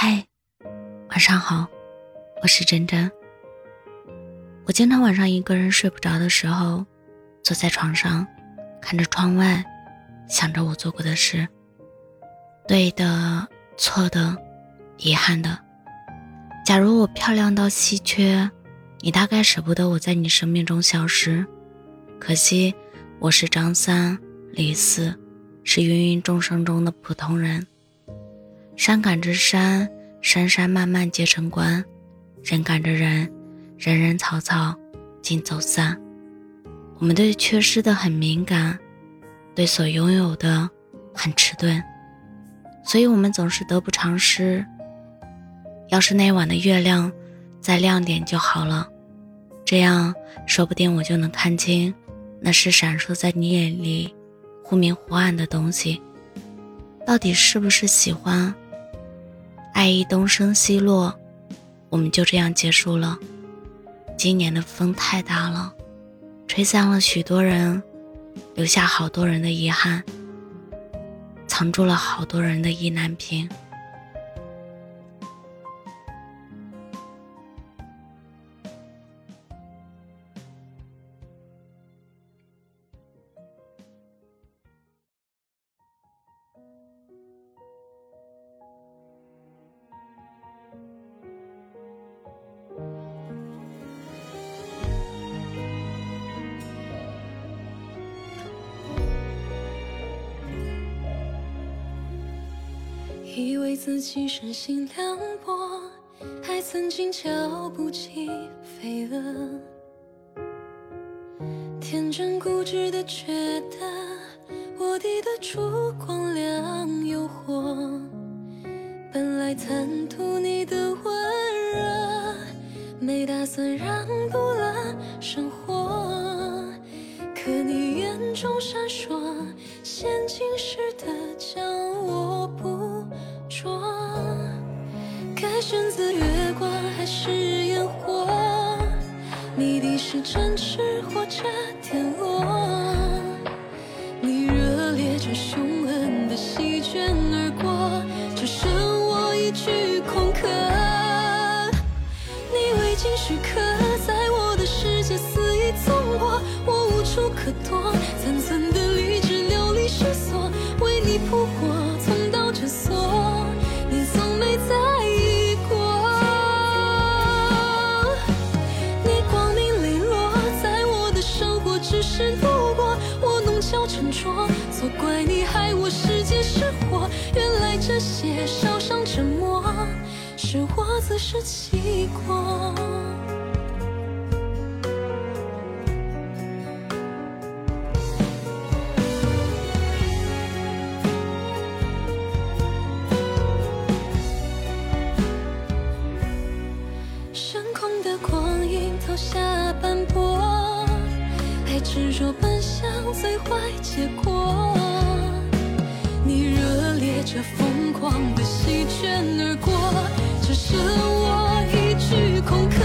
嗨，晚上好，我是真真。我经常晚上一个人睡不着的时候，坐在床上，看着窗外，想着我做过的事，对的、错的、遗憾的。假如我漂亮到稀缺，你大概舍不得我在你生命中消失。可惜我是张三李四，是芸芸众生中的普通人。山赶着山，山山漫漫皆成关；人赶着人，人人草草尽走散。我们对缺失的很敏感，对所拥有的很迟钝，所以我们总是得不偿失。要是那晚的月亮再亮点就好了，这样说不定我就能看清那是闪烁在你眼里忽明忽暗的东西，到底是不是喜欢？爱意东升西落，我们就这样结束了。今年的风太大了，吹散了许多人，留下好多人的遗憾，藏住了好多人的意难平。以为自己身心凉薄，还曾经瞧不起飞蛾，天真固执的觉得我抵得住光亮诱惑，本来贪图你的温热，没打算让步了生活，可你眼中闪烁陷阱似的将我捕。说，该选择月光还是烟火？谜底是真挚或者天落？你热烈着凶狠的席卷而过，只剩我一句空壳。你未经许可，在我的世界肆意纵火，我无处可躲，残存的理智流离失所，为你扑火。错怪你害我世界失火。原来这些烧伤折磨，是我自食其果。升空的光影投下斑驳。执着奔向最坏结果，你热烈着疯狂的席卷而过，只剩我一句空壳。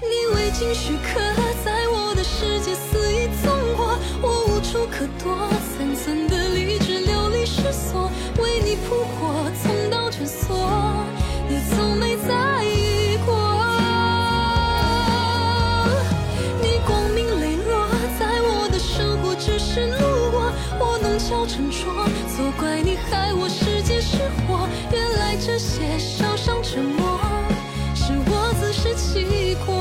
你未经许可，在我的世界肆意纵火，我无处可躲，层层的理智流离失所，为你扑火，都，怪你害我世界失火。原来这些烧伤折磨，是我自食其果。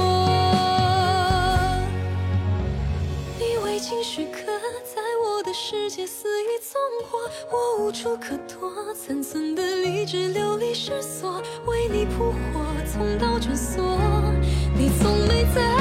你未经许可，在我的世界肆意纵火，我无处可躲，残存的理智流离失所，为你扑火，从刀卷锁，你从没在。